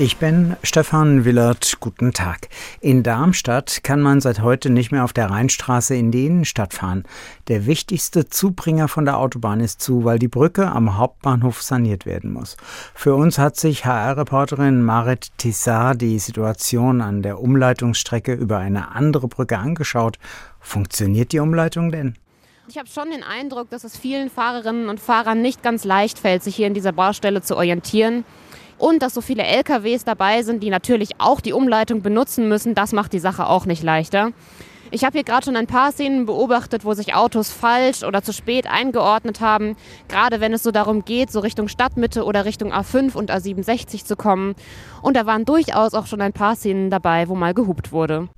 Ich bin Stefan Willert. Guten Tag. In Darmstadt kann man seit heute nicht mehr auf der Rheinstraße in die Innenstadt fahren. Der wichtigste Zubringer von der Autobahn ist zu, weil die Brücke am Hauptbahnhof saniert werden muss. Für uns hat sich HR-Reporterin Marit Tissard die Situation an der Umleitungsstrecke über eine andere Brücke angeschaut. Funktioniert die Umleitung denn? Ich habe schon den Eindruck, dass es vielen Fahrerinnen und Fahrern nicht ganz leicht fällt, sich hier in dieser Baustelle zu orientieren. Und dass so viele LKWs dabei sind, die natürlich auch die Umleitung benutzen müssen, das macht die Sache auch nicht leichter. Ich habe hier gerade schon ein paar Szenen beobachtet, wo sich Autos falsch oder zu spät eingeordnet haben, gerade wenn es so darum geht, so Richtung Stadtmitte oder Richtung A5 und A67 zu kommen. Und da waren durchaus auch schon ein paar Szenen dabei, wo mal gehupt wurde.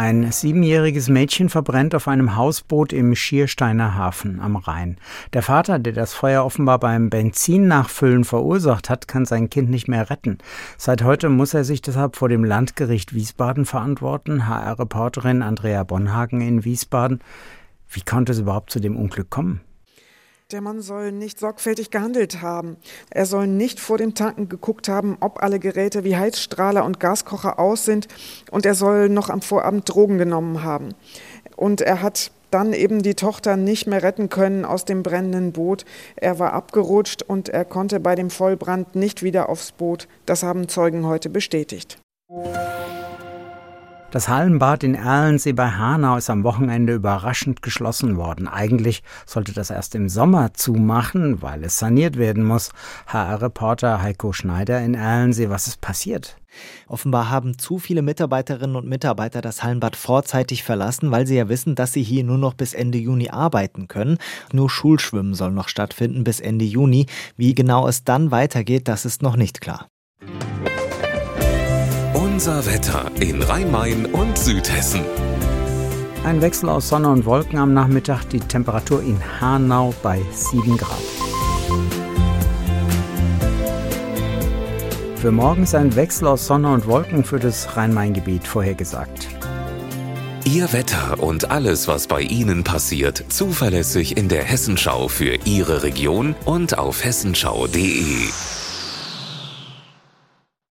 Ein siebenjähriges Mädchen verbrennt auf einem Hausboot im Schiersteiner Hafen am Rhein. Der Vater, der das Feuer offenbar beim Benzinnachfüllen verursacht hat, kann sein Kind nicht mehr retten. Seit heute muss er sich deshalb vor dem Landgericht Wiesbaden verantworten. HR-Reporterin Andrea Bonhagen in Wiesbaden. Wie konnte es überhaupt zu dem Unglück kommen? Der Mann soll nicht sorgfältig gehandelt haben. Er soll nicht vor dem Tanken geguckt haben, ob alle Geräte wie Heizstrahler und Gaskocher aus sind. Und er soll noch am Vorabend Drogen genommen haben. Und er hat dann eben die Tochter nicht mehr retten können aus dem brennenden Boot. Er war abgerutscht und er konnte bei dem Vollbrand nicht wieder aufs Boot. Das haben Zeugen heute bestätigt. Das Hallenbad in Erlensee bei Hanau ist am Wochenende überraschend geschlossen worden. Eigentlich sollte das erst im Sommer zumachen, weil es saniert werden muss. HR-Reporter Heiko Schneider in Erlensee, was ist passiert? Offenbar haben zu viele Mitarbeiterinnen und Mitarbeiter das Hallenbad vorzeitig verlassen, weil sie ja wissen, dass sie hier nur noch bis Ende Juni arbeiten können. Nur Schulschwimmen soll noch stattfinden bis Ende Juni. Wie genau es dann weitergeht, das ist noch nicht klar. Unser Wetter in Rhein-Main und Südhessen. Ein Wechsel aus Sonne und Wolken am Nachmittag, die Temperatur in Hanau bei 7 Grad. Für morgen ist ein Wechsel aus Sonne und Wolken für das Rhein-Main-Gebiet vorhergesagt. Ihr Wetter und alles, was bei Ihnen passiert, zuverlässig in der Hessenschau für Ihre Region und auf hessenschau.de.